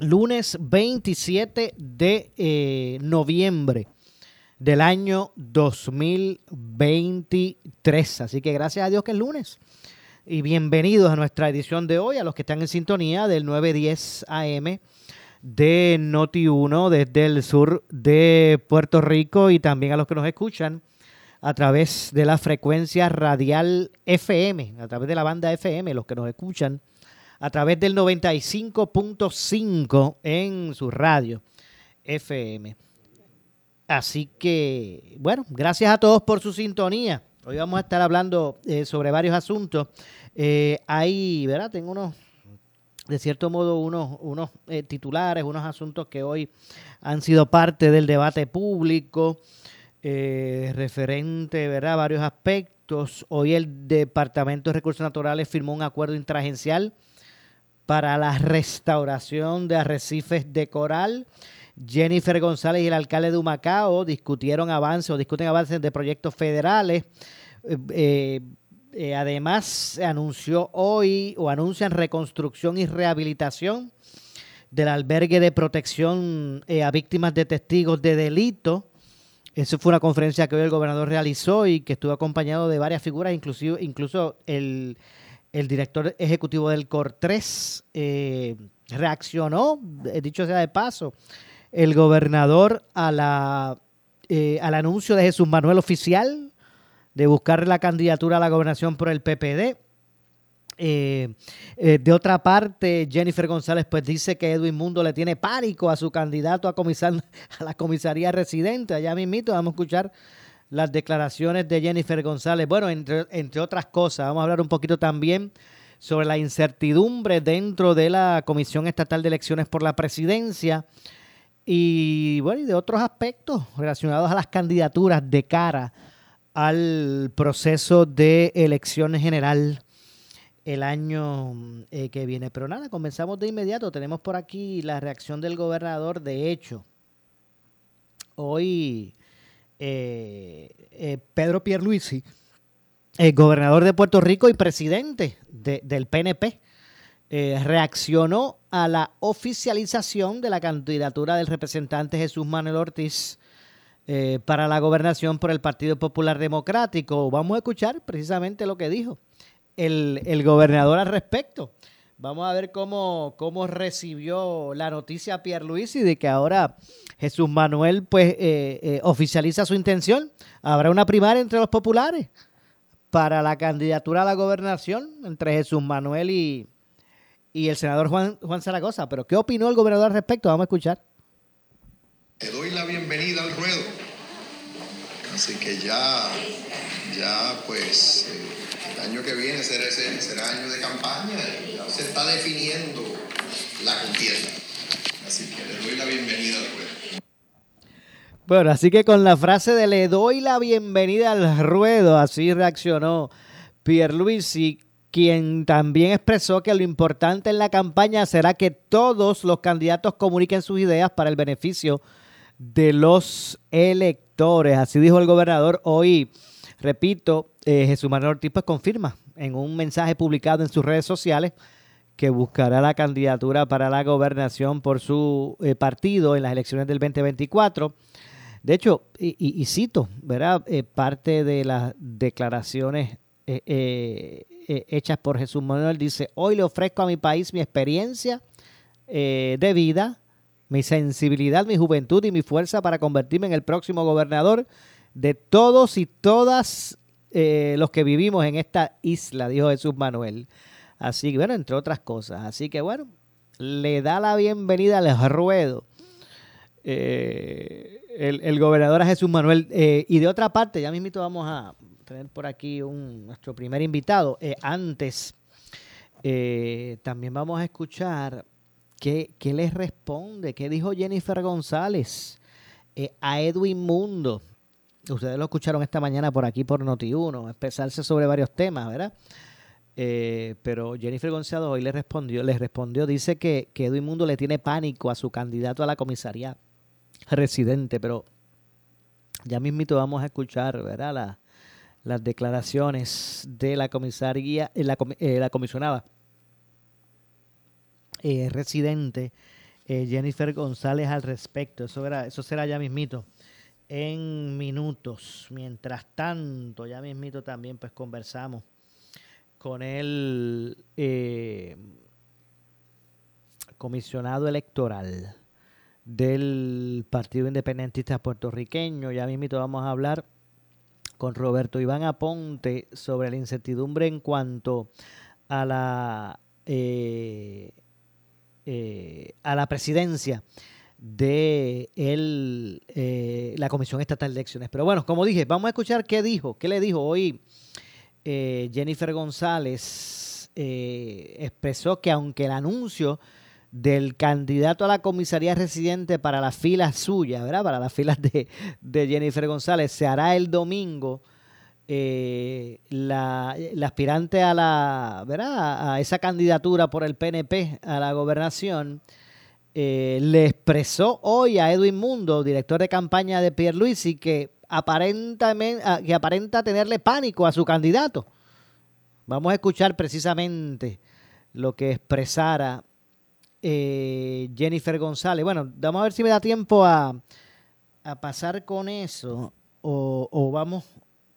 lunes 27 de eh, noviembre del año 2023. Así que gracias a Dios que es lunes. Y bienvenidos a nuestra edición de hoy, a los que están en sintonía del 910 AM de Noti1 desde el sur de Puerto Rico y también a los que nos escuchan a través de la frecuencia radial FM, a través de la banda FM, los que nos escuchan a través del 95.5 en su radio FM. Así que, bueno, gracias a todos por su sintonía. Hoy vamos a estar hablando eh, sobre varios asuntos. Eh, hay, ¿verdad? Tengo unos de cierto modo unos, unos eh, titulares, unos asuntos que hoy han sido parte del debate público, eh, referente ¿verdad? a varios aspectos. Hoy el Departamento de Recursos Naturales firmó un acuerdo intragencial para la restauración de arrecifes de coral. Jennifer González y el alcalde de Humacao discutieron avances o discuten avances de proyectos federales. Eh, eh, además, se anunció hoy o anuncian reconstrucción y rehabilitación del albergue de protección eh, a víctimas de testigos de delito. Esa fue una conferencia que hoy el gobernador realizó y que estuvo acompañado de varias figuras, inclusive, incluso el, director ejecutivo del COR3 eh, reaccionó, dicho sea de paso, el gobernador a la, al anuncio de Jesús Manuel Oficial, de buscar la candidatura a la gobernación por el PPD. Eh, eh, de otra parte, Jennifer González pues dice que Edwin Mundo le tiene pánico a su candidato a, comisar, a la comisaría residente. Allá mismito vamos a escuchar las declaraciones de Jennifer González. Bueno, entre, entre otras cosas, vamos a hablar un poquito también sobre la incertidumbre dentro de la Comisión Estatal de Elecciones por la Presidencia y bueno, y de otros aspectos relacionados a las candidaturas de cara al proceso de elección general el año eh, que viene. Pero nada, comenzamos de inmediato. Tenemos por aquí la reacción del gobernador. De hecho, hoy eh, eh, Pedro Pierluisi, el gobernador de Puerto Rico y presidente del PNP, reaccionó a la oficialización de la candidatura del representante Jesús Manuel Ortiz eh, para la gobernación por el Partido Popular Democrático. Vamos a escuchar precisamente lo que dijo el, gobernador al respecto. Vamos a ver cómo, cómo recibió la noticia Pierre Luis y de que ahora Jesús Manuel pues eh, eh, oficializa su intención. Habrá una primaria entre los populares para la candidatura a la gobernación entre Jesús Manuel y, y el senador Juan, Juan Zaragoza. Pero ¿qué opinó el gobernador al respecto? Vamos a escuchar. Te doy la bienvenida al ruedo. Así que ya, ya pues eh, el año que viene será, será año de campaña ya se está definiendo la contienda. Así que le doy la bienvenida al ruedo. Bueno, así que con la frase de le doy la bienvenida al ruedo, así reaccionó Pierluisi, quien también expresó que lo importante en la campaña será que todos los candidatos comuniquen sus ideas para el beneficio de los electores. Así dijo el gobernador hoy. Repito, eh, Jesús Manuel Ortiz pues, confirma en un mensaje publicado en sus redes sociales que buscará la candidatura para la gobernación por su eh, partido en las elecciones del 2024. De hecho, y, cito, ¿verdad? Eh, parte de las declaraciones hechas por Jesús Manuel dice, hoy le ofrezco a mi país mi experiencia de vida, mi sensibilidad, mi juventud y mi fuerza para convertirme en el próximo gobernador de todos y todas eh, los que vivimos en esta isla, dijo Jesús Manuel. Así que, bueno, entre otras cosas. Así que, bueno, le da la bienvenida al ruedo eh, el, gobernador a Jesús Manuel. y de otra parte, ya mismito vamos a tener por aquí un, nuestro primer invitado. antes, también vamos a escuchar ¿Qué, ¿Qué les responde? ¿Qué dijo Jennifer González eh, a Edwin Mundo? Ustedes lo escucharon esta mañana por aquí por Noti1, expresarse sobre varios temas, ¿verdad? Eh, pero Jennifer González hoy le respondió, les respondió, dice que, que Edwin Mundo le tiene pánico a su candidato a la comisaría residente, pero ya mismito vamos a escuchar, ¿verdad? las declaraciones de la comisaría, la, eh, la comisionada eh, residente eh, Jennifer González al respecto. Eso, era, eso será ya mismito en minutos. Mientras tanto, ya mismito también pues conversamos con el eh, comisionado electoral del Partido Independentista Puertorriqueño. Ya mismito vamos a hablar con Roberto Iván Aponte sobre la incertidumbre en cuanto a la eh, a la presidencia de el, eh, la Comisión Estatal de Elecciones. Pero bueno, como dije, vamos a escuchar qué dijo, qué le dijo hoy eh, Jennifer González. expresó que aunque el anuncio del candidato a la comisaría residente para las filas suyas, ¿verdad? Para las filas de, de Jennifer González, se hará el domingo eh, la, aspirante a la ¿verdad? a esa candidatura por el PNP a la gobernación eh, le expresó hoy a Edwin Mundo, director de campaña de Pierluisi, que aparentamente que aparenta tenerle pánico a su candidato. Vamos a escuchar precisamente lo que expresara eh, Jennifer González. Bueno, vamos a ver si me da tiempo a, pasar con eso o, o vamos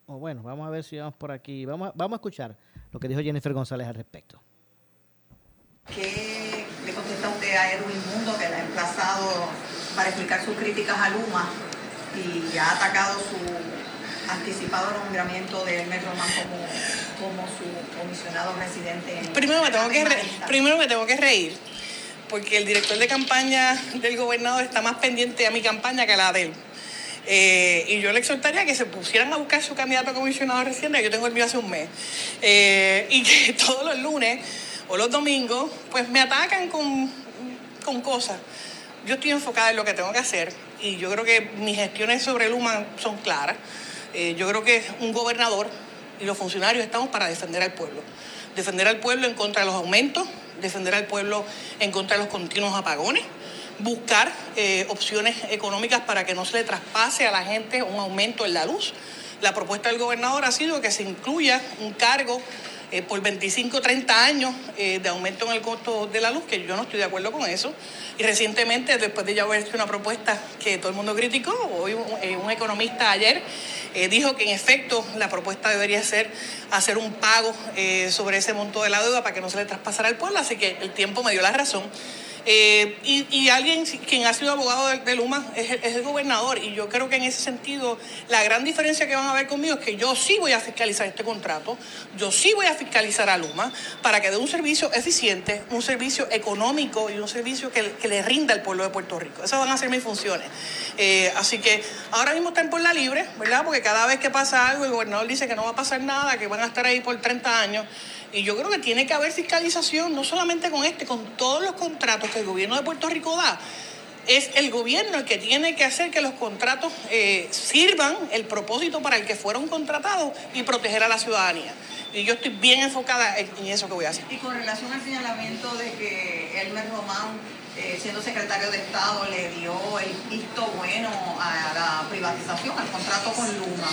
bueno, vamos a ver si vamos por aquí. Vamos vamos a escuchar lo que dijo Jennifer González al respecto. ¿Qué a Edwin Mundo, que le ha emplazado para explicar sus críticas a Luma y ha atacado su anticipado nombramiento de Hermes Román como, como su comisionado residente? En primero, me tengo que primero me tengo que reír, porque el director de campaña del gobernador está más pendiente a mi campaña que a la de él. Eh, y yo le exhortaría que se pusieran a buscar su candidato a comisionado reciente, yo tengo el mío hace un mes, eh, y que todos los lunes o los domingos, pues me atacan con, con cosas. Yo estoy enfocada en lo que tengo que hacer y yo creo que mis gestiones sobre el Luma son claras. Eh, yo creo que un gobernador y los funcionarios estamos para defender al pueblo. Defender al pueblo en contra de los aumentos, defender al pueblo en contra de los continuos apagones buscar eh, opciones económicas para que no se le traspase a la gente un aumento en la luz. La propuesta del gobernador ha sido que se incluya un cargo eh, por 25 30 años eh, de aumento en el costo de la luz, que yo no estoy de acuerdo con eso. Y recientemente, después de ya haber hecho una propuesta que todo el mundo criticó, hoy un, economista ayer dijo que en efecto la propuesta debería ser hacer un pago sobre ese monto de la deuda para que no se le traspasara al pueblo, así que el tiempo me dio la razón. Eh, y, alguien quien ha sido abogado de, Luma es el, gobernador. Y yo creo que en ese sentido, la gran diferencia que van a ver conmigo es que yo sí voy a fiscalizar este contrato, yo sí voy a fiscalizar a Luma para que dé un servicio eficiente, un servicio económico y un servicio que, le rinda al pueblo de Puerto Rico. Esas van a ser mis funciones. Eh, así que ahora mismo están por la libre, ¿verdad? Porque cada vez que pasa algo, el gobernador dice que no va a pasar nada, que van a estar ahí por 30 años. Y yo creo que tiene que haber fiscalización, no solamente con este, con todos los contratos que el gobierno de Puerto Rico da. Es el gobierno el que tiene que hacer que los contratos eh, sirvan el propósito para el que fueron contratados y proteger a la ciudadanía. Y yo estoy bien enfocada en, eso que voy a hacer. Y con relación al señalamiento de que Elmer Román, eh, siendo secretario de Estado, le dio el visto bueno a la privatización, al contrato con Luma.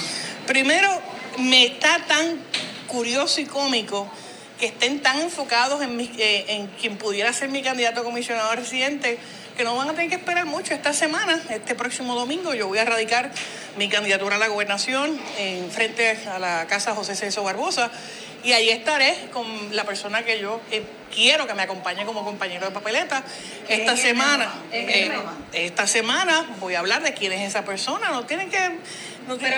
Primero, me está tan curioso y cómico que estén tan enfocados en, eh, en quien pudiera ser mi candidato a comisionado residente, que no van a tener que esperar mucho. Esta semana, este próximo domingo, yo voy a radicar mi candidatura a la gobernación en frente a la casa José Celso Barbosa y ahí estaré con la persona que yo he quiero que me acompañe como compañero de papeleta. Esta semana, eh, esta semana voy a hablar de quién es esa persona. No tienen que.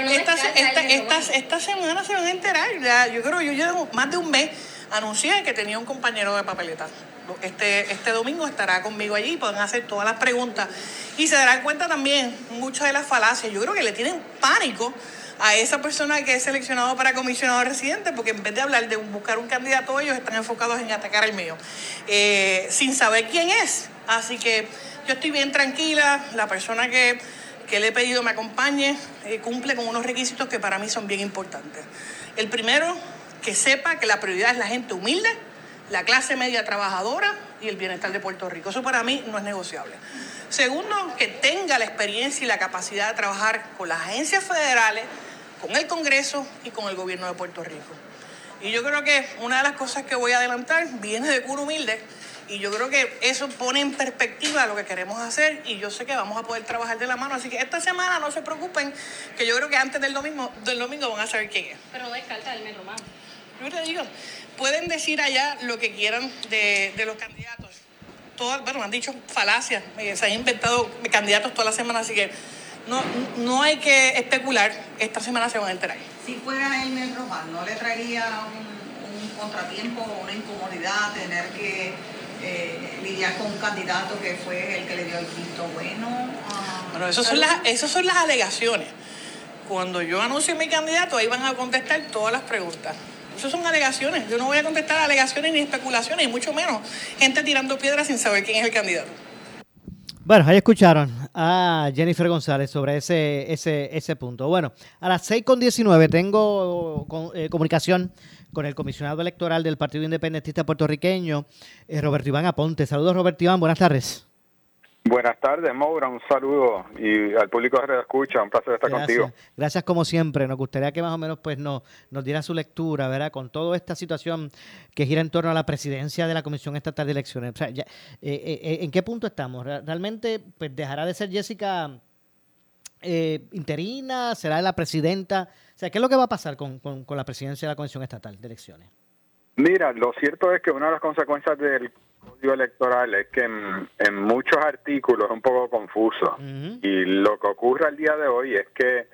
esta, esta, semana se van a enterar. Ya, yo creo, yo llevo más de un mes anuncié que tenía un compañero de papeleta. Este, este domingo estará conmigo allí, podrán hacer todas las preguntas y se darán cuenta también muchas de las falacias. Yo creo que le tienen pánico a esa persona que es seleccionado para comisionado residente, porque en vez de hablar de buscar un candidato, ellos están enfocados en atacar el mío, eh, sin saber quién es. Así que yo estoy bien tranquila, la persona que, que le he pedido me acompañe, eh, cumple con unos requisitos que para mí son bien importantes. El primero, que sepa que la prioridad es la gente humilde, la clase media trabajadora y el bienestar de Puerto Rico. Eso para mí no es negociable. Segundo, que tenga la experiencia y la capacidad de trabajar con las agencias federales, con el Congreso y con el gobierno de Puerto Rico. Y yo creo que una de las cosas que voy a adelantar viene de cura humilde y yo creo que eso pone en perspectiva lo que queremos hacer y yo sé que vamos a poder trabajar de la mano. Así que esta semana no se preocupen, que yo creo que antes del domingo, del domingo van a saber quién es. Pero descarta el metro más. Yo te digo, pueden decir allá lo que quieran de, los candidatos. Todas, bueno, han dicho falacias, eh, se han inventado candidatos toda la semana, así que no, no hay que especular, esta semana se van a enterar. Si fuera el Román, ¿no le traería un, un contratiempo, una incomodidad tener que eh, lidiar con un candidato que fue el que le dio el visto bueno? bueno, esas son, las, esas son las alegaciones. Cuando yo anuncie mi candidato, ahí van a contestar todas las preguntas. Esas son alegaciones. Yo no voy a contestar alegaciones ni especulaciones, y mucho menos gente tirando piedras sin saber quién es el candidato. Bueno, ahí escucharon a Jennifer González sobre ese, ese, ese punto. Bueno, a las 6.19 tengo eh, comunicación con el comisionado electoral del Partido Independentista Puertorriqueño, eh, Roberto Iván Aponte. Saludos, Roberto Iván, buenas tardes. Buenas tardes, Maura, un saludo y al público de escucha, un placer estar contigo. Gracias como siempre, nos gustaría que más o menos pues nos, nos diera su lectura, ¿verdad? Con toda esta situación que gira en torno a la presidencia de la Comisión Estatal de Elecciones. O sea, eh, eh, eh, ¿En qué punto estamos? ¿Realmente pues dejará de ser Jessica interina? ¿Será la presidenta? O sea, ¿qué es lo que va a pasar con, con, con la presidencia de la Comisión Estatal de Elecciones? Mira, lo cierto es que una de las consecuencias del electoral es que en, muchos artículos es un poco confuso. Y lo que ocurre al día de hoy es que,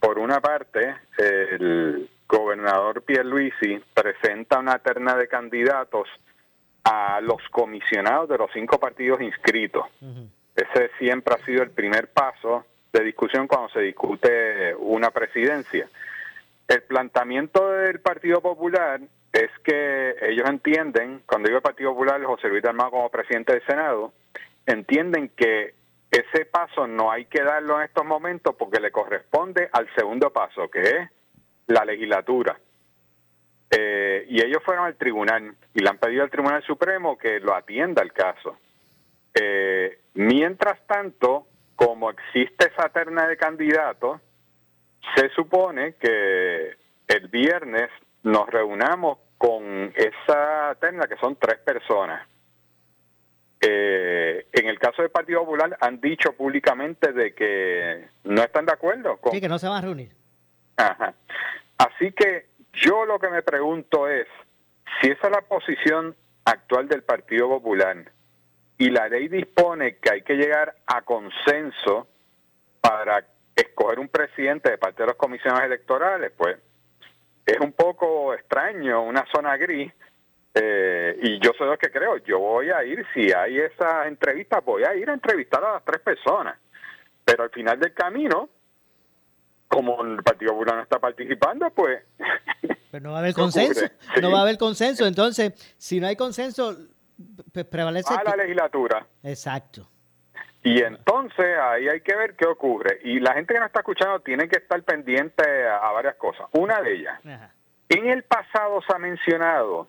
por una parte, el gobernador Pierluisi presenta una terna de candidatos a los comisionados de los cinco partidos inscritos. Ese siempre ha sido el primer paso de discusión cuando se discute una presidencia. El planteamiento del Partido Popular es que ellos entienden, cuando digo el Partido Popular, José Luis Armado como presidente del Senado, entienden que ese paso no hay que darlo en estos momentos porque le corresponde al segundo paso, que es la legislatura. Eh, y ellos fueron al tribunal y le han pedido al Tribunal Supremo que lo atienda el caso. Eh, mientras tanto, como existe esa terna de candidatos, se supone que el viernes nos reunamos con esa terna que son tres personas. Eh, en el caso del Partido Popular han dicho públicamente de que no están de acuerdo con... Sí, que no se van a reunir. Ajá. Así que yo lo que me pregunto es, si esa es la posición actual del Partido Popular y la ley dispone que hay que llegar a consenso para escoger un presidente de parte de las comisiones electorales, pues es un poco extraño, una zona gris. Eh, y yo soy lo que creo, yo voy a ir, si hay esa entrevista, voy a ir a entrevistar a las tres personas. Pero al final del camino, como el Partido Popular no está participando, pues... Pero no va a haber consenso, no va a haber consenso. Entonces, si no hay consenso, pues prevalece... A la legislatura. Exacto. Y entonces ahí hay que ver qué ocurre. Y la gente que nos está escuchando tiene que estar pendiente a, varias cosas. Una de ellas, en el pasado se ha mencionado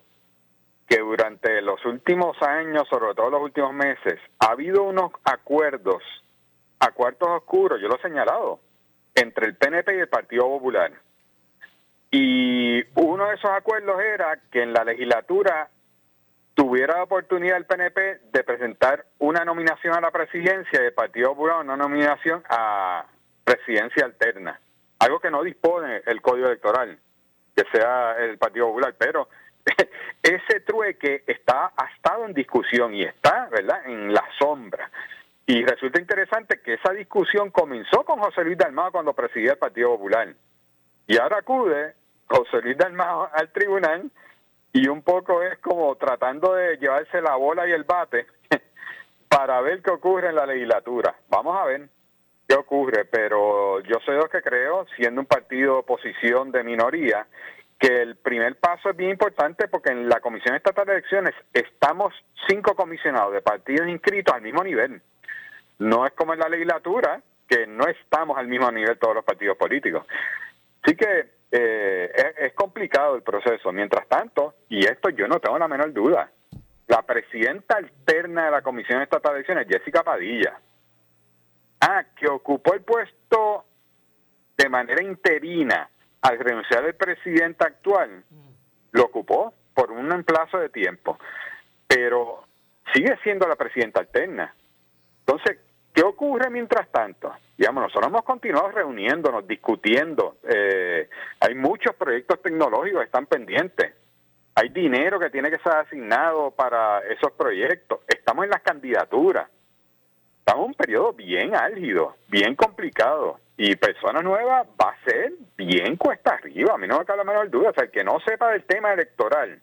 que durante los últimos años, sobre todo los últimos meses, ha habido unos acuerdos, acuerdos oscuros, yo lo he señalado, entre el PNP y el Partido Popular. Y uno de esos acuerdos era que en la legislatura tuviera la oportunidad el PNP de presentar una nominación a la presidencia y el Partido Popular una nominación a presidencia alterna. Algo que no dispone el Código Electoral, que sea el Partido Popular, pero ese trueque está, ha estado en discusión y está, ¿verdad?, en la sombra. Y resulta interesante que esa discusión comenzó con José Luis Dalmado cuando presidía el Partido Popular. Y ahora acude José Luis Dalmado al tribunal y un poco es como tratando de llevarse la bola y el bate para ver qué ocurre en la legislatura. Vamos a ver qué ocurre, pero yo soy lo que creo, siendo un partido de oposición de minoría, que el primer paso es bien importante porque en la Comisión Estatal de Elecciones estamos cinco comisionados de partidos inscritos al mismo nivel. No es como en la legislatura, que no estamos al mismo nivel todos los partidos políticos. Así que eh, es, complicado el proceso. Mientras tanto, y esto yo no tengo la menor duda, la presidenta alterna de la Comisión Estatal de Elecciones, Jessica Padilla, ah, que ocupó el puesto de manera interina al renunciar el presidente actual, lo ocupó por un plazo de tiempo, pero sigue siendo la presidenta alterna. Entonces, ¿qué ocurre mientras tanto? Digamos, nosotros hemos continuado reuniéndonos, discutiendo. Eh, hay muchos proyectos tecnológicos que están pendientes. Hay dinero que tiene que ser asignado para esos proyectos. Estamos en las candidaturas. Estamos en un periodo bien álgido, bien complicado y personas nuevas va a ser bien cuesta arriba, a mí no me cabe la menor duda, o sea, el que no sepa del tema electoral,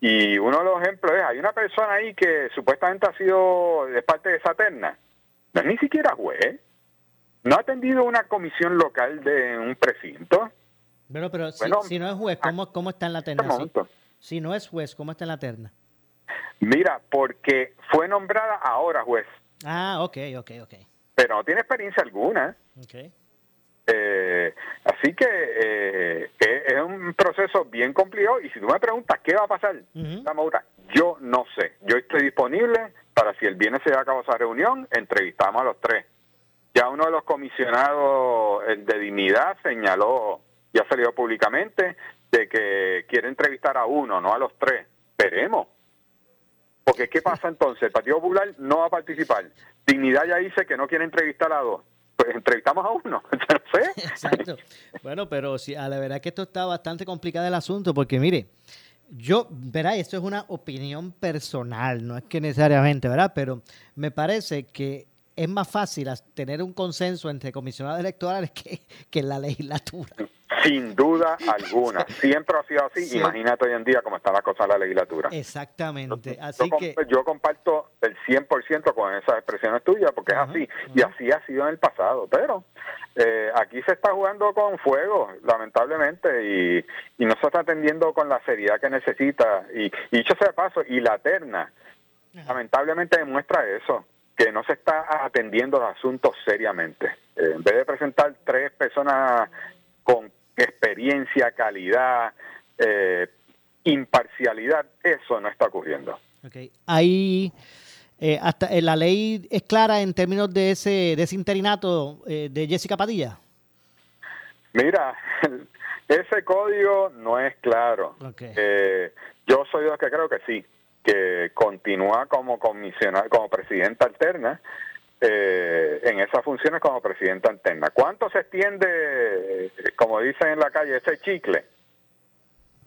y uno de los ejemplos es, hay una persona ahí que supuestamente ha sido de parte de esa terna, no es ni siquiera juez, no ha atendido una comisión local de un precinto. Bueno, pero si, no es juez, ¿cómo, cómo está en la terna? Si no es juez, ¿cómo está en la terna? Mira, porque fue nombrada ahora juez. Ah, ok, ok, ok. Pero no tiene experiencia alguna. Okay. Eh, así que eh, es un proceso bien complicado y si tú me preguntas qué va a pasar, yo no sé. Yo estoy disponible para si el viernes se va a cabo esa reunión, entrevistamos a los tres. Ya uno de los comisionados, el de dignidad, señaló, ya salió públicamente, de que quiere entrevistar a uno, no a los tres. Veremos. Porque ¿qué pasa entonces? El Partido Popular no va a participar. Dignidad ya dice que no quiere entrevistar a dos pues entrevistamos a uno. Exacto. Bueno, pero sí, a la verdad que esto está bastante complicado el asunto, porque mire, yo, verá, esto es una opinión personal, no es que necesariamente, ¿verdad? Pero me parece que es más fácil tener un consenso entre comisionados electorales que, que en la legislatura. Sin duda alguna. Siempre ha sido así. Imagínate hoy en día cómo está la cosa en la legislatura. Exactamente. Así yo, que... yo comparto el 100% con esas expresiones tuyas porque es así. Y así ha sido en el pasado. Pero eh, aquí se está jugando con fuego, lamentablemente, y, y no se está atendiendo con la seriedad que necesita. Y, y dicho sea de paso, y la terna, lamentablemente demuestra eso que no se está atendiendo los asuntos seriamente. Eh, en vez de presentar tres personas con experiencia, calidad, eh, imparcialidad, eso no está ocurriendo. Okay. Ahí, eh, hasta la ley es clara en términos de ese, de ese interinato de Jessica Padilla. Mira, ese código no es claro. yo soy de los que creo que sí que continúa como comisionada, como presidenta alterna eh, en esas funciones como presidenta alterna. ¿Cuánto se extiende, como dicen en la calle, ese chicle?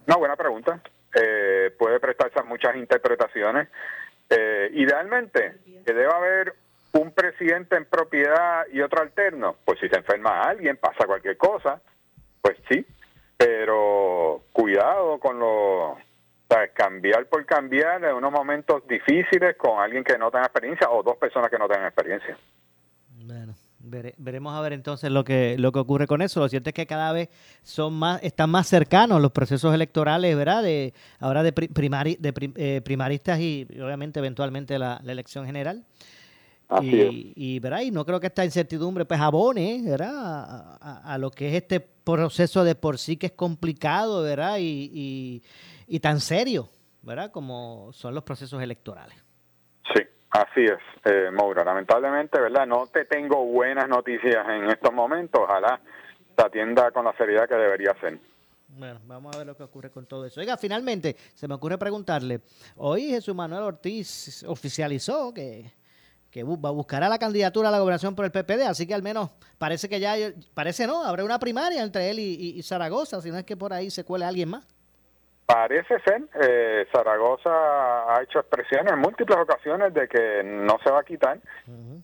Una buena pregunta. Eh, puede prestarse a muchas interpretaciones. Eh, idealmente, que deba haber un presidente en propiedad y otro alterno. Pues si se enferma alguien, pasa cualquier cosa, pues sí. Pero cuidado con los cambiar por cambiar en unos momentos difíciles con alguien que no tenga experiencia o dos personas que no tengan experiencia. Bueno, veremos a ver entonces lo que lo que ocurre con eso. Lo cierto es que cada vez son más están más cercanos los procesos electorales, ¿verdad? De ahora de, de eh, primaristas y obviamente eventualmente la, elección general. y, y, ¿verdad? y no creo que esta incertidumbre pues abone ¿verdad? A, lo que es este proceso de por sí que es complicado ¿verdad? y y tan serio, ¿verdad? Como son los procesos electorales. Sí, así es, eh, Maura. Lamentablemente, ¿verdad? No te tengo buenas noticias en estos momentos. Ojalá te atienda con la seriedad que debería ser. Bueno, vamos a ver lo que ocurre con todo eso. Oiga, finalmente, se me ocurre preguntarle, hoy Jesús Manuel Ortiz oficializó que, que buscará la candidatura a la gobernación por el PPD, así que al menos parece que ya, parece no, habrá una primaria entre él y, y Zaragoza, si no es que por ahí se cuele alguien más. Parece ser, eh, Zaragoza ha hecho expresiones en múltiples ocasiones de que no se va a quitar,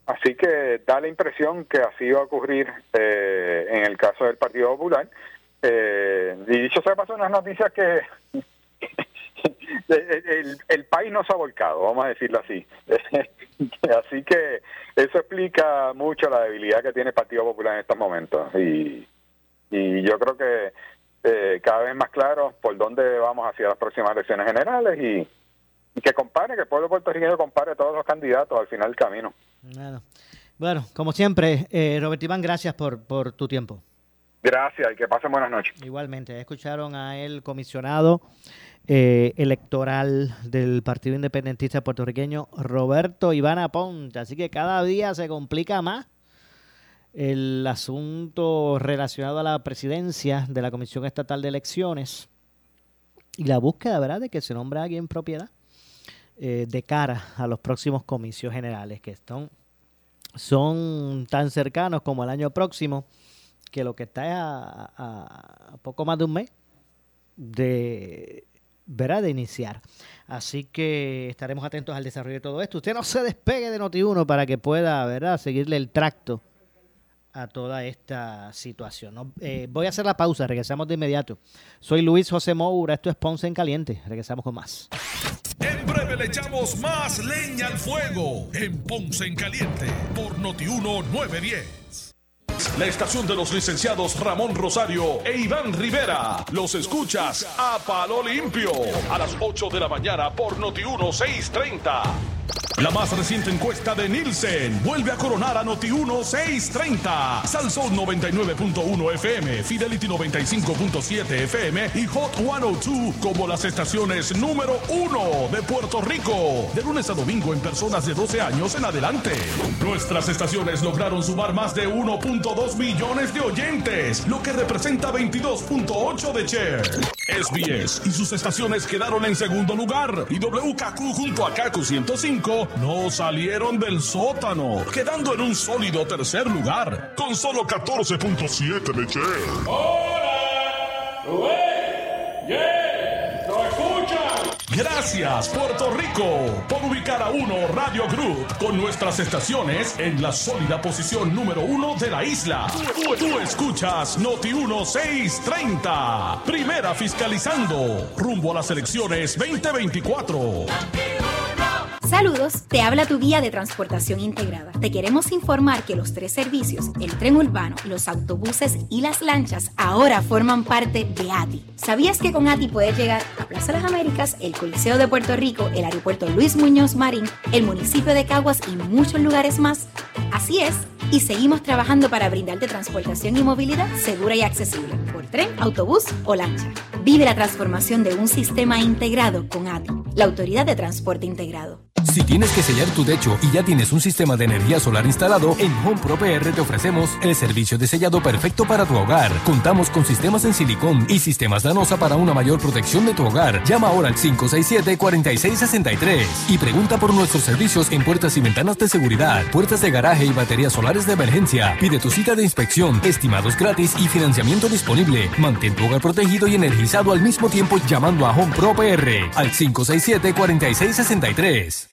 así que da la impresión que así va a ocurrir eh, en el caso del Partido Popular. Eh, y dicho sea paso, unas noticias que el, el, país no se ha volcado, vamos a decirlo así. así que eso explica mucho la debilidad que tiene el Partido Popular en estos momentos. Y, y yo creo que eh, cada vez más claro por dónde vamos hacia las próximas elecciones generales y, que compare, que el pueblo puertorriqueño compare a todos los candidatos al final del camino. Bueno, como siempre, eh, Robert Iván, gracias por, por tu tiempo. Gracias y que pasen buenas noches. Igualmente, escucharon a el comisionado eh, electoral del Partido Independentista Puertorriqueño, Roberto Iván Aponte. Así que cada día se complica más el asunto relacionado a la presidencia de la Comisión Estatal de Elecciones y la búsqueda, ¿verdad?, de que se nombre a alguien en propiedad eh, de cara a los próximos comicios generales que son, son tan cercanos como el año próximo que lo que está a, a poco más de un mes de ¿verdad? de iniciar. Así que estaremos atentos al desarrollo de todo esto. Usted no se despegue de Noti1 para que pueda ¿verdad? seguirle el tracto a toda esta situación. Eh, voy a hacer la pausa, regresamos de inmediato. Soy Luis José Moura, esto es Ponce en Caliente, regresamos con más. En breve le echamos más leña al fuego en Ponce en Caliente por Noti1 910. La estación de los licenciados Ramón Rosario e Iván Rivera. Los escuchas a palo limpio a las 8 de la mañana por Noti1 630. La más reciente encuesta de Nielsen vuelve a coronar a Noti 1630. Salsón 99.1 FM, Fidelity 95.7 FM y Hot 102 como las estaciones número uno de Puerto Rico. De lunes a domingo en personas de 12 años en adelante. Nuestras estaciones lograron sumar más de 1.2 millones de oyentes, lo que representa 22.8 de share. SBS y sus estaciones quedaron en segundo lugar y WKQ junto a KQ 105 no salieron del sótano, quedando en un sólido tercer lugar, con solo 14.7 de share. ¡Hola! ¡Yeah! ¿Lo escuchan? Gracias, Puerto Rico, por ubicar a uno Radio Group con nuestras estaciones en la sólida posición número uno de la isla. Tú, escuchas Noti 1630, primera fiscalizando, rumbo a las elecciones 2024. Saludos, te habla tu guía de transportación integrada. Te queremos informar que los tres servicios, el tren urbano, los autobuses y las lanchas, ahora forman parte de ATI. ¿Sabías que con ATI puedes llegar a Plaza Las Américas, el Coliseo de Puerto Rico, el aeropuerto Luis Muñoz Marín, el municipio de Caguas y muchos lugares más? Así es, y seguimos trabajando para brindarte transportación y movilidad segura y accesible por tren, autobús o lancha. Vive la transformación de un sistema integrado con ATI, la Autoridad de Transporte Integrado. Si tienes que sellar tu techo y ya tienes un sistema de energía solar instalado, en Home Pro PR te ofrecemos el servicio de sellado perfecto para tu hogar. Contamos con sistemas en silicón y sistemas danosa para una mayor protección de tu hogar. Llama ahora al 567-4663 y pregunta por nuestros servicios en puertas y ventanas de seguridad, puertas de garaje y baterías de emergencia. Pide tu cita de inspección, estimados gratis y financiamiento disponible. Mantén tu hogar protegido y energizado al mismo tiempo llamando a Home Pro PR al 567-4663.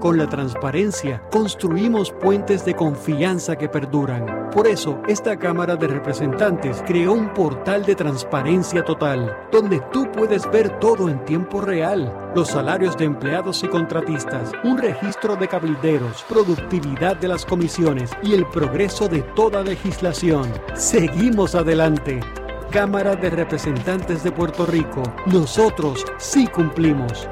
Con la transparencia construimos puentes de confianza que perduran. Por eso, esta Cámara de Representantes creó un portal de transparencia total, donde tú puedes ver todo en tiempo real, los salarios de empleados y contratistas, un registro de cabilderos, productividad de las comisiones y el progreso de toda legislación. Seguimos adelante. Cámara de Representantes de Puerto Rico, nosotros sí cumplimos.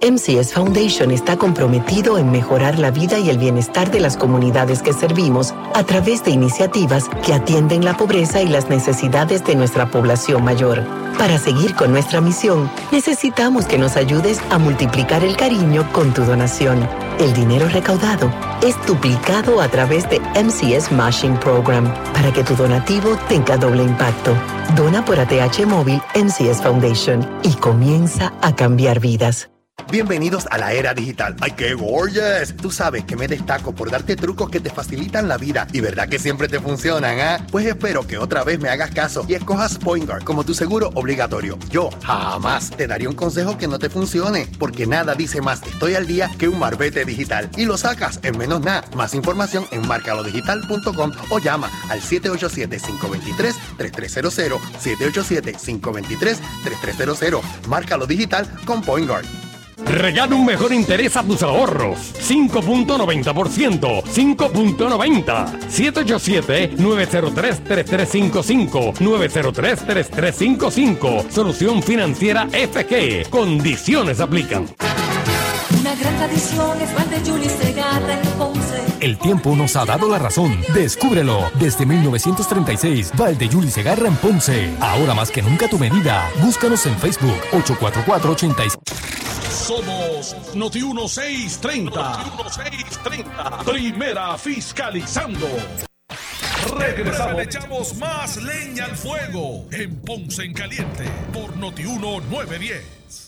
MCS Foundation está comprometido en mejorar la vida y el bienestar de las comunidades que servimos a través de iniciativas que atienden la pobreza y las necesidades de nuestra población mayor. Para seguir con nuestra misión, necesitamos que nos ayudes a multiplicar el cariño con tu donación. El dinero recaudado es duplicado a través de MCS Mashing Program para que tu donativo tenga doble impacto. Dona por ATH Móvil MCS Foundation y comienza a cambiar vidas. Bienvenidos a la era digital. ¡Ay, qué gorgeous! Tú sabes que me destaco por darte trucos que te facilitan la vida y verdad que siempre te funcionan, ¿ah? Pues espero que otra vez me hagas caso y escojas PointGuard como tu seguro obligatorio. Yo jamás te daría un consejo que no te funcione, porque nada dice más estoy al día que un marbete digital y lo sacas en menos nada. Más información en marcalodigital.com o llama al 787-523-3300. 787-523-3300. Márcalo digital con PointGuard. Regala un mejor interés a tus ahorros. 5.90%. 5.90. 787-903-3355. 903-3355. Solución financiera FG. Condiciones aplican. Una gran tradición es Val de Julie Segarra en Ponce. El tiempo nos ha dado la razón. Descúbrelo. Desde 1936, Valde Segarra en Ponce. Ahora más que nunca tu medida. Búscanos en Facebook 844 86 Somos Noti 1630. Noti 1630. Primera fiscalizando. Regresamos. Le más leña al fuego en Ponce en Caliente por Noti 1910.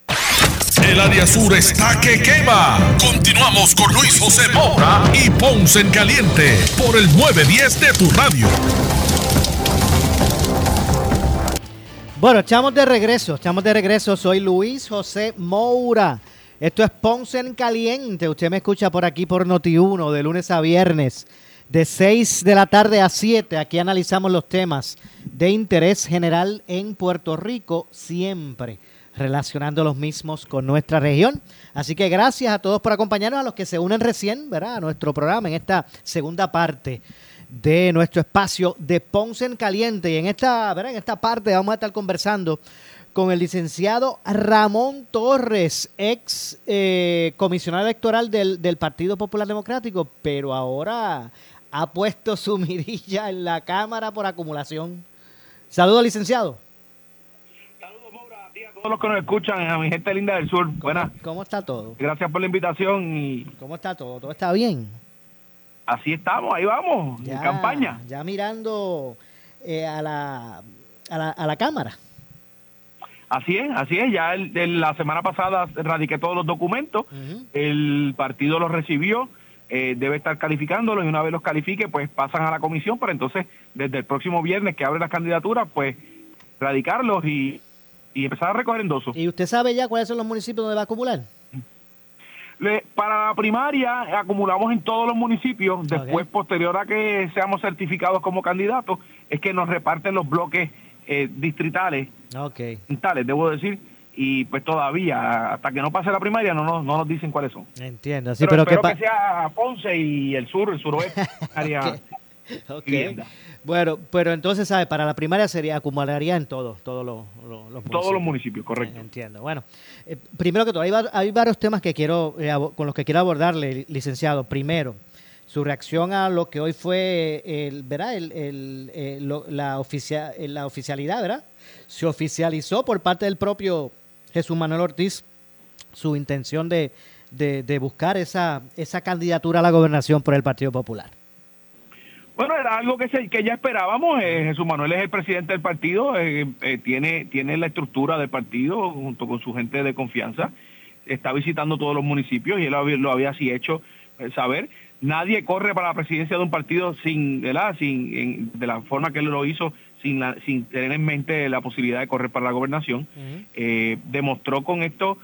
El área sur está que quema. Continuamos con Luis José Moura y Ponce en Caliente por el 910 de tu radio. Bueno, echamos de regreso, echamos de regreso. Soy Luis José Moura. Esto es Ponce en Caliente. Usted me escucha por aquí por Noti1 de lunes a viernes, de 6 de la tarde a 7. Aquí analizamos los temas de interés general en Puerto Rico, siempre relacionando los mismos con nuestra región. Así que gracias a todos por acompañarnos, a los que se unen recién ¿verdad? a nuestro programa en esta segunda parte de nuestro espacio de Ponce en Caliente. Y en esta, en esta parte vamos a estar conversando con el licenciado Ramón Torres, ex eh, comisionado electoral del, del Partido Popular Democrático, pero ahora ha puesto su mirilla en la Cámara por acumulación. Saludos, licenciado. Todos los que nos escuchan, a mi gente linda del sur. Buenas. ¿Cómo está todo? Gracias por la invitación y ¿Cómo está todo? ¿Todo está bien? así estamos, ahí vamos, en campaña. Ya mirando eh, a, la, a, la, a la Cámara. Así es, así es. Ya el- el- la semana pasada radiqué todos los documentos, el partido los recibió, eh, debe estar calificándolos y una vez los califique, pues pasan a la comisión para entonces, desde el próximo viernes que abre las candidaturas, pues radicarlos y, y empezar a recoger endosos. ¿Y usted sabe ya cuáles son los municipios donde va a acumular? Le- para la primaria acumulamos en todos los municipios, después posterior a que seamos certificados como candidatos, es que nos reparten los bloques eh, distritales, Ok. distritales, debo decir, y pues todavía, hasta que no pase la primaria, no nos, no nos dicen cuáles son. Entiendo. Sí, pero pero, ¿qué espero pa- que sea Ponce y el sur, el suroeste, área Ok. vivienda. Bueno, pero entonces, ¿sabes? Para la primaria sería, acumularía en todos todos los, los, los Todos los municipios, correcto. Entiendo. Bueno, eh, primero que todo, hay, va- hay varios temas que quiero eh, con los que quiero abordarle, licenciado. Primero, su reacción a lo que hoy fue el, ¿verdad? El, el, eh, lo- la, oficia- eh, la oficialidad, ¿verdad? Se oficializó por parte del propio Jesús Manuel Ortiz su intención de, de, de buscar esa, esa candidatura a la gobernación por el Partido Popular. Bueno, era algo que, se- que ya esperábamos. eh, Jesús Manuel es el presidente del partido, eh, eh, tiene, tiene la estructura del partido junto con su gente de confianza. Está visitando todos los municipios y él lo había, así hecho eh, saber. Nadie corre para la presidencia de un partido sin, ¿verdad? sin en- de la forma que él lo hizo, sin, la- sin tener en mente la posibilidad de correr para la gobernación. Eh, demostró con esto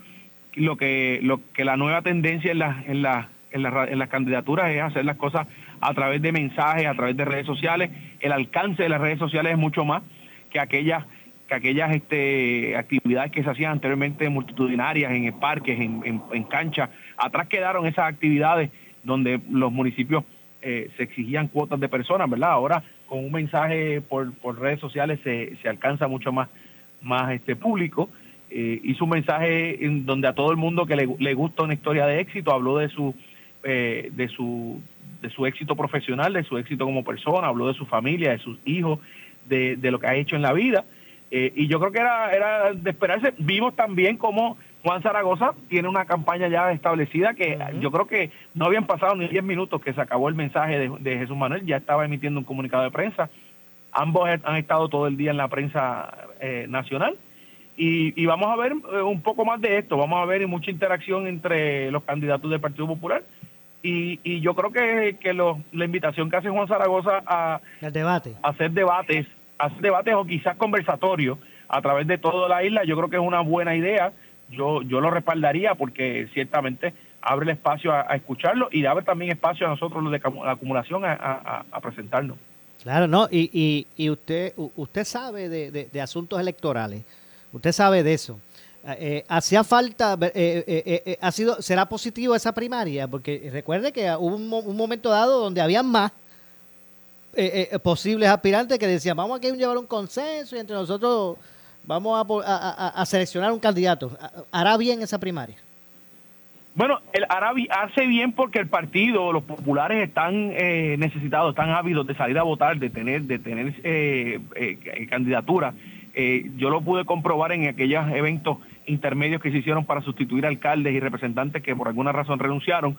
lo que lo que la nueva tendencia en las en las en ra- en las candidaturas es hacer las cosas a través de mensajes, a través de redes sociales. El alcance de las redes sociales es mucho más que aquellas que aquellas este, actividades que se hacían anteriormente multitudinarias en parques, en, en, canchas. Atrás quedaron esas actividades donde los municipios eh, se exigían cuotas de personas, ¿verdad? Ahora con un mensaje por, por redes sociales se, se alcanza mucho más, más este público. Eh, hizo un mensaje en donde a todo el mundo que le, le gusta una historia de éxito habló de su eh, de su de su éxito profesional, de su éxito como persona, habló de su familia, de sus hijos, de, de lo que ha hecho en la vida. Eh, y yo creo que era, era de esperarse. Vimos también cómo Juan Zaragoza tiene una campaña ya establecida que yo creo que no habían pasado ni 10 minutos que se acabó el mensaje de, de Jesús Manuel, ya estaba emitiendo un comunicado de prensa. Ambos han estado todo el día en la prensa eh, nacional. Y, y vamos a ver eh, un poco más de esto, vamos a ver mucha interacción entre los candidatos del Partido Popular. Y, y yo creo que, que lo- la invitación que hace Juan Zaragoza a, El debate. hacer debates, hacer debates o quizás conversatorios a través de toda la isla, yo creo que es una buena idea. Yo, yo lo respaldaría porque ciertamente abre el espacio a, a escucharlo y abre también espacio a nosotros los de la acumulación a, a- a presentarnos. Claro, no, y, y, y usted, usted sabe de, de- de asuntos electorales, usted sabe de eso. Eh, hacía falta, eh, eh, eh, eh, ha sido, será positivo esa primaria, porque recuerde que hubo un, mo- un momento dado donde había más posibles aspirantes que decían, vamos aquí a llevar un consenso y entre nosotros vamos a, a- seleccionar un candidato. ¿Hará bien esa primaria? Bueno, el Arabi hace bien porque el partido, los populares están eh, necesitados, están ávidos de salir a votar, de tener, de tener eh, candidatura. Eh, yo lo pude comprobar en aquellos eventos intermedios que se hicieron para sustituir alcaldes y representantes que por alguna razón renunciaron.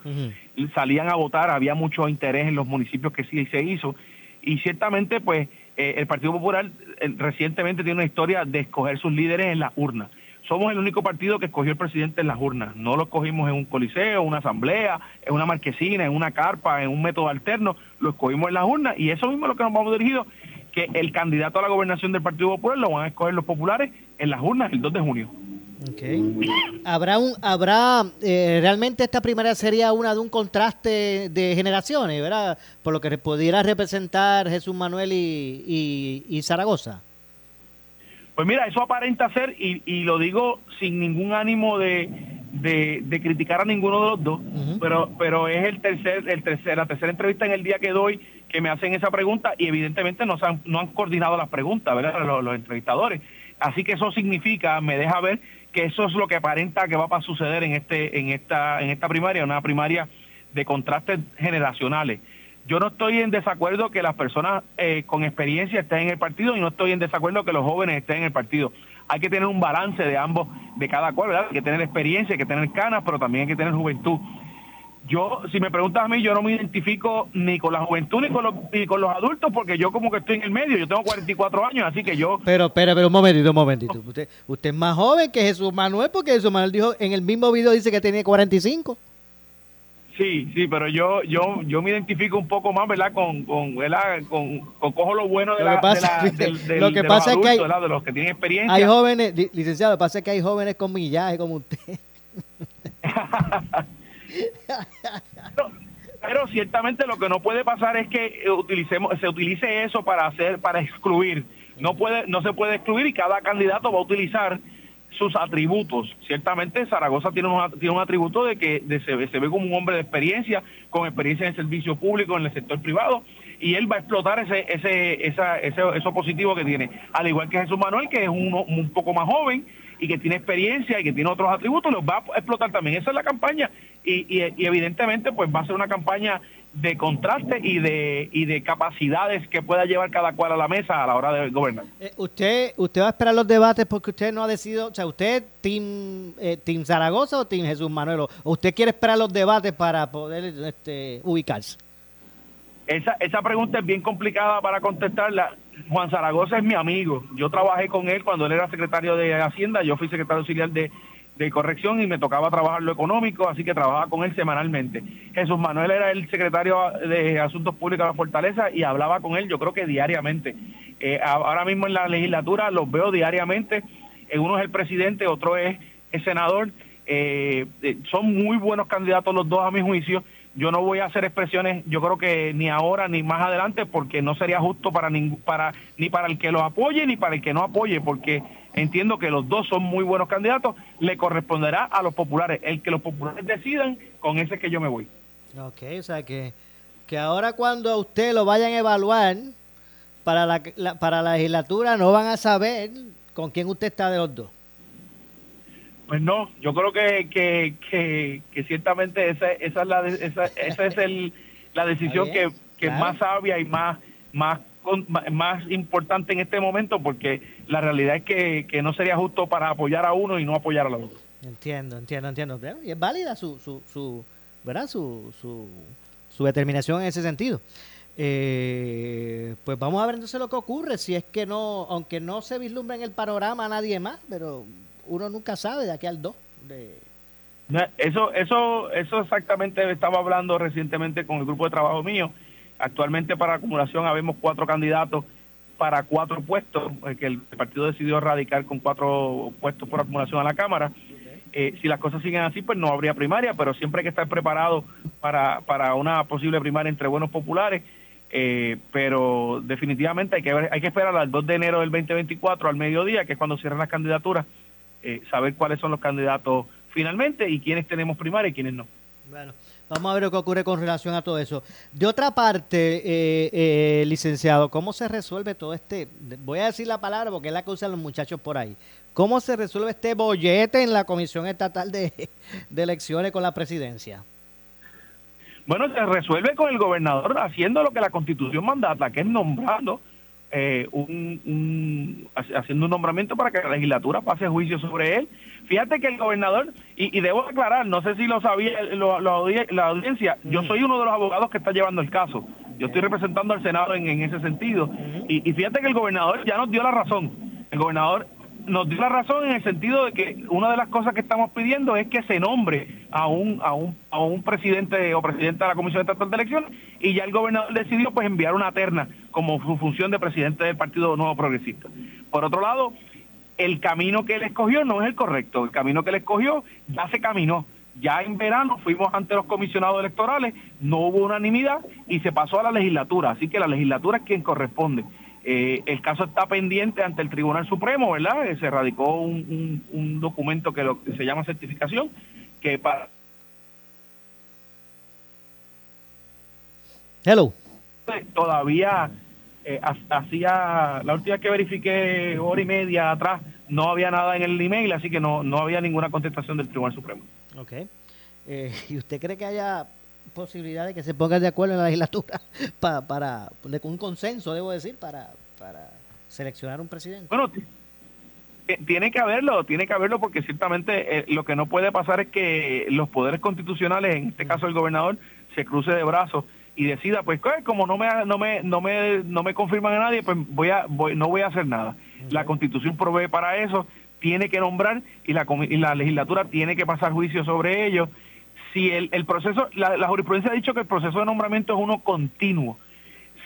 Salían a votar, había mucho interés en los municipios que sí se hizo. Y ciertamente, pues, eh, el Partido Popular eh, recientemente tiene una historia de escoger sus líderes en las urnas. Somos el único partido que escogió el presidente en las urnas. No lo escogimos en un coliseo, una asamblea, en una marquesina, en una carpa, en un método alterno. Lo escogimos en las urnas y eso mismo es lo que nos vamos dirigidos, que el candidato a la gobernación del Partido Popular lo van a escoger los populares en las urnas el 2 de junio. ¿Habrá un, habrá eh, realmente esta primaria sería una de un contraste de generaciones, ¿verdad? Por lo que pudiera representar Jesús Manuel y, y, y Zaragoza. Pues mira, eso aparenta ser, y, y lo digo sin ningún ánimo de, de, de criticar a ninguno de los dos, pero, pero es el tercer, el tercer, la tercera entrevista en el día que doy que me hacen esa pregunta y evidentemente no, han, han coordinado las preguntas, ¿verdad? Los, los entrevistadores. Así que eso significa, me deja ver que eso es lo que aparenta que va a suceder en este, en esta, en esta primaria, una primaria de contrastes generacionales. Yo no estoy en desacuerdo que las personas eh, con experiencia estén en el partido y no estoy en desacuerdo que los jóvenes estén en el partido. Hay que tener un balance de ambos, de cada cual, ¿verdad? Hay que tener experiencia, hay que tener canas, pero también hay que tener juventud. Yo, si me preguntas a mí, yo no me identifico ni con la juventud ni con los, ni con los adultos porque yo como que estoy en el medio, yo tengo 44 años, así que yo... Pero, pero, pero un momentito, un momentito. Usted, usted es más joven que Jesús Manuel porque Jesús Manuel dijo, en el mismo video dice que tiene 45. Sí, sí, pero yo yo yo me identifico un poco más, ¿verdad? Con, con ¿verdad? Con, con cojo lo bueno de, Lo que la, pasa- de, la- del- del- lo que de los pasa es que adultos, hay- ¿verdad? De los que tienen experiencia. Hay jóvenes, li- licenciado, lo que pasa es que hay jóvenes con millaje como usted. Pero, ciertamente lo que no puede pasar es que eh, utilicemos se utilice eso para hacer para excluir. No puede no se puede excluir y cada candidato va a utilizar sus atributos. Ciertamente Zaragoza tiene un, tiene un atributo de que de se, se ve como un hombre de experiencia, con experiencia en servicio público, en el sector privado, y él va a explotar ese, ese, esa, ese, eso positivo que tiene. Al igual que Jesús Manuel, que es uno un poco más joven y que tiene experiencia y que tiene otros atributos, los va a explotar también. Esa es la campaña y, y, y evidentemente pues va a ser una campaña de contraste y de y de capacidades que pueda llevar cada cual a la mesa a la hora de gobernar. Eh, usted usted va a esperar los debates porque usted no ha decidido, o sea, usted team eh, team Zaragoza o team Jesús Manuel o usted quiere esperar los debates para poder este, ubicarse. Esa esa pregunta es bien complicada para contestarla. Juan Zaragoza es mi amigo. Yo trabajé con él cuando él era secretario de Hacienda, yo fui secretario auxiliar de de corrección y me tocaba trabajar lo económico, así que trabajaba con él semanalmente. Jesús Manuel era el secretario de Asuntos Públicos de la Fortaleza y hablaba con él yo creo que diariamente. Eh, ahora mismo en la legislatura los veo diariamente, eh, uno es el presidente, otro es el senador, eh, son muy buenos candidatos los dos a mi juicio. Yo no voy a hacer expresiones, yo creo que ni ahora ni más adelante, porque no sería justo para, para ni para el que los apoye ni para el que no apoye, porque Entiendo que los dos son muy buenos candidatos. Le corresponderá a los populares. El que los populares decidan, con ese que yo me voy. Ok, o sea que, que ahora cuando a usted lo vayan a evaluar para la, para la legislatura no van a saber con quién usted está de los dos. Pues no, yo creo que, que, que, ciertamente esa, esa es la esa, esa es el, la decisión que, que es más sabia y más más más importante en este momento porque la realidad es que, no sería justo para apoyar a uno y no apoyar a la otro. Entiendo, entiendo, entiendo. Y es válida su, su, su ¿verdad? Su, su, su determinación en ese sentido. Eh, pues vamos a ver entonces lo que ocurre, si es que no, aunque no se vislumbra en el panorama nadie más, pero uno nunca sabe de aquí al 2. De... Eso, eso, eso exactamente estaba hablando recientemente con el grupo de trabajo mío Actualmente para acumulación habemos cuatro candidatos para cuatro puestos, eh, que el partido decidió radicar con cuatro puestos por acumulación a la Cámara. Eh, si las cosas siguen así, pues no habría primaria, pero siempre hay que estar preparado para, para una posible primaria entre buenos populares. Eh, pero definitivamente hay que ver, hay que esperar al 2 de enero del 2024 al mediodía, que es cuando cierran las candidaturas, saber cuáles son los candidatos finalmente y quiénes tenemos primaria y quiénes no. Bueno, Vamos a ver lo que ocurre con relación a todo eso. De otra parte, eh, eh, licenciado, ¿cómo se resuelve todo este, voy a decir la palabra porque es la que usan los muchachos por ahí, ¿cómo se resuelve este bollete en la Comisión Estatal de, Elecciones con la presidencia? Bueno, se resuelve con el gobernador haciendo lo que la constitución mandata, que es nombrando eh, un, haciendo un nombramiento para que la legislatura pase juicio sobre él. Fíjate que el gobernador, y, debo aclarar, no sé si lo sabía la audiencia, yo soy uno de los abogados que está llevando el caso. Yo estoy representando al Senado en, ese sentido. Y, y fíjate que el gobernador ya nos dio la razón. El gobernador nos dio la razón en el sentido de que una de las cosas que estamos pidiendo es que se nombre a un a un, a un presidente o presidenta de la Comisión Estatal de Elecciones y ya el gobernador decidió pues enviar una terna como su función de presidente del Partido Nuevo Progresista. Por otro lado, el camino que él escogió no es el correcto, el camino que él escogió ya se caminó. Ya en verano fuimos ante los comisionados electorales, no hubo unanimidad y se pasó a la legislatura, así que la legislatura es quien corresponde. Eh, el caso está pendiente ante el Tribunal Supremo, ¿verdad? Eh, se radicó un, documento que, lo, que se llama certificación, que para... Hello. Todavía eh, hacía, la última que verifiqué hora y media atrás, no había nada en el email, así que no, no había ninguna contestación del Tribunal Supremo. Ok. ¿Y usted cree que haya posibilidad de que se pongan de acuerdo en la legislatura para, para un consenso, debo decir, para, para seleccionar un presidente. Bueno, tiene que haberlo, tiene que haberlo porque ciertamente eh, lo que no puede pasar es que los poderes constitucionales, en este caso el gobernador, se cruce de brazos y decida, pues como no me no me no me no me confirman a nadie, pues voy a voy, no voy a hacer nada. La Constitución provee para eso, tiene que nombrar y la y la legislatura tiene que pasar juicio sobre ello si el, el proceso, la, jurisprudencia ha dicho que el proceso de nombramiento es uno continuo.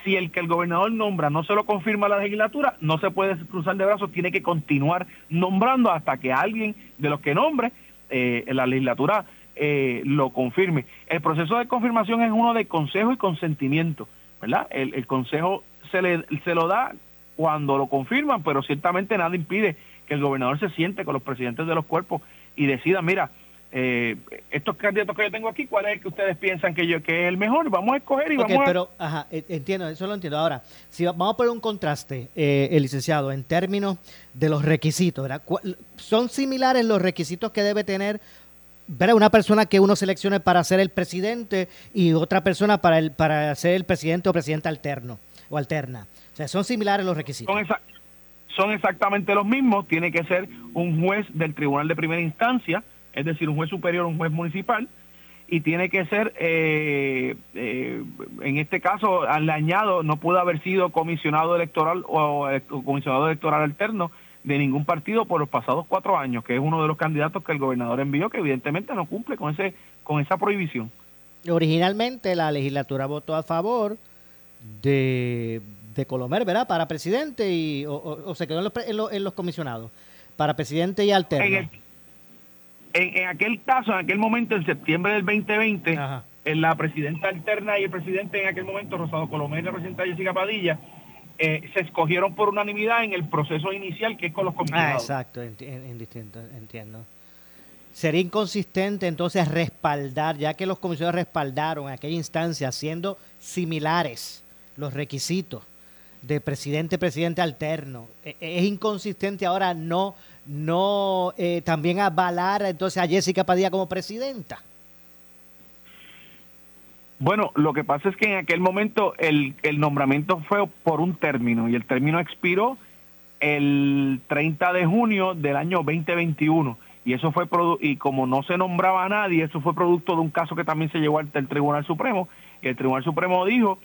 Si el que el gobernador nombra no se lo confirma la legislatura, no se puede cruzar de brazos, tiene que continuar nombrando hasta que alguien de los que nombre, eh, la legislatura eh, lo confirme. El proceso de confirmación es uno de consejo y consentimiento, ¿verdad? El, el consejo se, le, se lo da cuando lo confirman, pero ciertamente nada impide que el gobernador se siente con los presidentes de los cuerpos y decida, mira, eh, estos candidatos que yo tengo aquí, ¿cuál es el que ustedes piensan que yo que es el mejor? Vamos a escoger y Ok, vamos a... pero, ajá, e- entiendo, eso lo entiendo. Ahora, si va- vamos a poner un contraste, eh, el licenciado, en términos de los requisitos, ¿verdad? ¿Cuál- ¿Son similares los requisitos que debe tener ¿verdad? una persona que uno seleccione para ser el presidente y otra persona para, el, para ser el presidente o presidente alterno o alterna? O sea, son similares los requisitos. son, exa- son exactamente los mismos. Tiene que ser un juez del tribunal de primera instancia, es decir, un juez superior, un juez municipal, y tiene que ser, eh, eh, en este caso, al añado, no pudo haber sido comisionado electoral o, eh, o comisionado electoral alterno de ningún partido por los pasados cuatro años, que es uno de los candidatos que el gobernador envió, que evidentemente no cumple con ese con esa prohibición. Originalmente la legislatura votó a favor de, de Colomer, ¿verdad? Para presidente y, o, o- o se quedó en los, en los- en los comisionados. Para presidente y alterno. En, el- en, en aquel caso, en aquel momento, en septiembre del 2020, en la presidenta alterna y el presidente en aquel momento, Rosado Colomer y la presidenta Jessica Padilla, eh, se escogieron por unanimidad en el proceso inicial que es con los Ah, comisionados. exacto, enti- en- en distinto, entiendo. Sería inconsistente entonces respaldar, ya que los comisionados respaldaron en aquella instancia, siendo similares los requisitos de presidente, presidente alterno. E- Es inconsistente ahora no, no eh, también avalar entonces a Jessica Padilla como presidenta. Bueno, lo que pasa es que en aquel momento el, el nombramiento fue por un término y el término expiró el 30 de junio del año 2021 y eso fue y como no se nombraba a nadie, eso fue producto de un caso que también se llevó al al Tribunal Supremo y el Tribunal Supremo dijo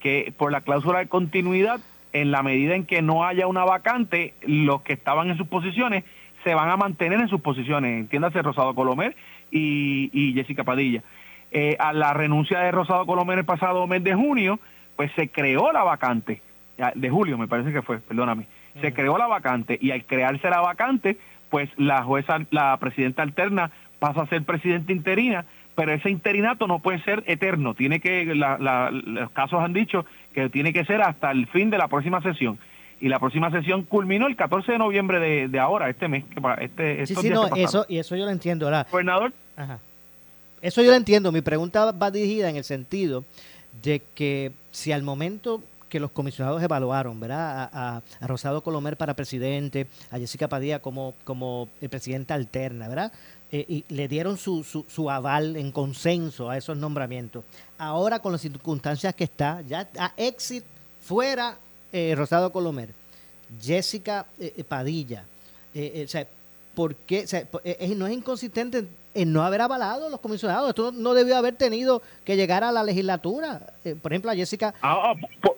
que por la cláusula de continuidad en la medida en que no haya una vacante, los que estaban en sus posiciones se van a mantener en sus posiciones, entiéndase Rosado Colomer y, y Jessica Padilla. Eh, a la renuncia de Rosado Colomer el pasado mes de junio, pues se creó la vacante, de julio me parece que fue, perdóname, se creó la vacante y al crearse la vacante, pues la jueza, la presidenta alterna pasa a ser presidenta interina, pero ese interinato no puede ser eterno, tiene que, la- la- los casos han dicho que tiene que ser hasta el fin de la próxima sesión. Y la próxima sesión culminó el 14 de noviembre de, de ahora, este mes, este, Sí, estos sí, días no, eso, y eso yo lo entiendo. ¿verdad? Gobernador. Ajá. Eso yo lo entiendo. Mi pregunta va dirigida en el sentido de que si al momento que los comisionados evaluaron, ¿verdad? A, a- a Rosado Colomer para presidente, a Jessica Padilla como, como presidenta alterna, ¿verdad? Eh, y le dieron su, su, su aval en consenso a esos nombramientos. Ahora, con las circunstancias que está, ya a exit fuera eh, Rosado Colomer, Jessica eh, eh, Padilla, eh, eh, o sea, ¿por qué? O sea, no es inconsistente en no haber avalado los comisionados. Esto no, debió haber tenido que llegar a la legislatura. Por ejemplo, a Jessica. Ah, ah,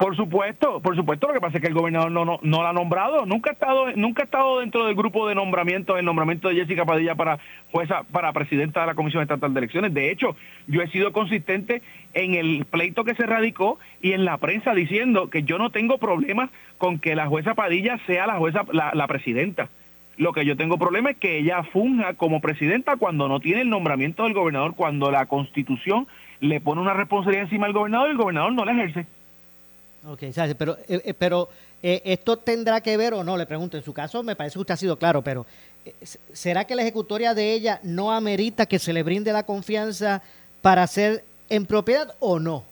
por supuesto, por supuesto. Lo que pasa es que el gobernador no, no, la ha nombrado. Nunca ha estado, nunca ha estado dentro del grupo de nombramiento, el nombramiento de Jessica Padilla para jueza, para presidenta de la Comisión Estatal de Elecciones. De hecho, yo he sido consistente en el pleito que se radicó y en la prensa diciendo que yo no tengo problemas con que la jueza Padilla sea la jueza, la, la presidenta. Lo que yo tengo problema es que ella funja como presidenta cuando no tiene el nombramiento del gobernador, cuando la constitución le pone una responsabilidad encima al gobernador y el gobernador no la ejerce. Ok, pero, eh, eh, pero eh, esto tendrá que ver o no, le pregunto. En su caso, me parece que usted ha sido claro, pero eh, ¿será que la ejecutoria de ella no amerita que se le brinde la confianza para ser en propiedad o no?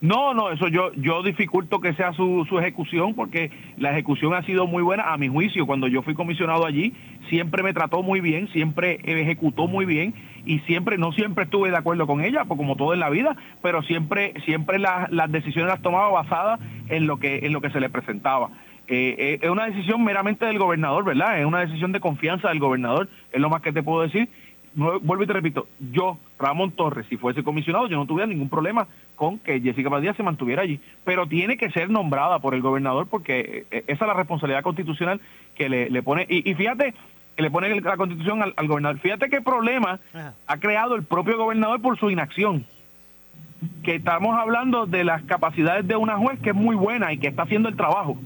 No, no, eso yo yo dificulto que sea su, su ejecución porque la ejecución ha sido muy buena a mi juicio. Cuando yo fui comisionado allí, siempre me trató muy bien, siempre ejecutó muy bien y siempre, no siempre estuve de acuerdo con ella, pues como todo en la vida, pero siempre siempre las, las decisiones las tomaba basadas en lo que en lo que se le presentaba. Eh, eh, es una decisión meramente del gobernador, ¿verdad? Es una decisión de confianza del gobernador, es lo más que te puedo decir. Vuelvo y te repito, yo, Ramón Torres, si fuese comisionado, yo no tuviera ningún problema con que Jessica Padilla se mantuviera allí, pero tiene que ser nombrada por el gobernador porque eh, esa es la responsabilidad constitucional que le, le pone, y, y fíjate, que le pone la constitución al, al gobernador. Fíjate qué problema ha creado el propio gobernador por su inacción. Que estamos hablando de las capacidades de una juez que es muy buena y que está haciendo el trabajo,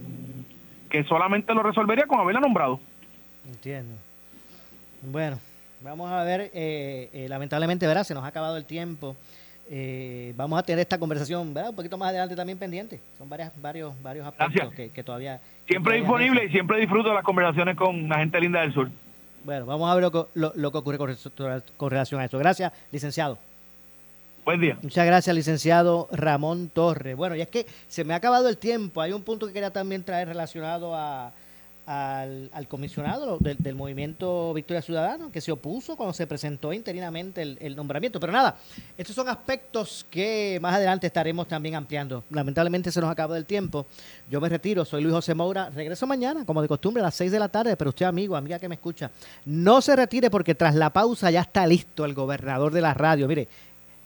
que solamente lo resolvería con haberla nombrado. Entiendo. Bueno, Vamos a ver, eh, eh, lamentablemente, ¿verdad? Se nos ha acabado el tiempo. Eh, vamos a tener esta conversación, ¿verdad? Un poquito más adelante también pendiente. Son varias, varios, varios aspectos que, que, todavía... Siempre disponible y siempre disfruto las conversaciones con la gente linda del sur. Bueno, vamos a ver lo que, lo, lo que ocurre con, con relación a esto. Gracias, licenciado. Buen día. Muchas gracias, licenciado Ramón Torres. Bueno, y es que se me ha acabado el tiempo. Hay un punto que quería también traer relacionado a, al, comisionado del, movimiento Victoria Ciudadano, que se opuso cuando se presentó interinamente el, nombramiento. Pero nada, estos son aspectos que más adelante estaremos también ampliando. Lamentablemente se nos acaba el tiempo. Yo me retiro, soy Luis José Moura. Regreso mañana, como de costumbre, a las 6 de la tarde. Pero usted, amigo, amiga que me escucha, no se retire porque tras la pausa ya está listo el gobernador de la radio. Mire,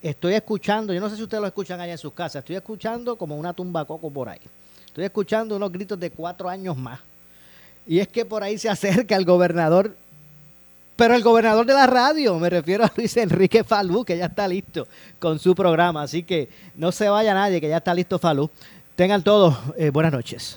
estoy escuchando, yo no sé si ustedes lo escuchan allá en sus casas, estoy escuchando como una tumba coco por ahí. Estoy escuchando unos gritos de cuatro años más y es que por ahí se acerca el gobernador, pero el gobernador de la radio, me refiero a Luis Enrique Falú, que ya está listo con su programa. Así que no se vaya nadie, que ya está listo Falú. Tengan todos eh, buenas noches.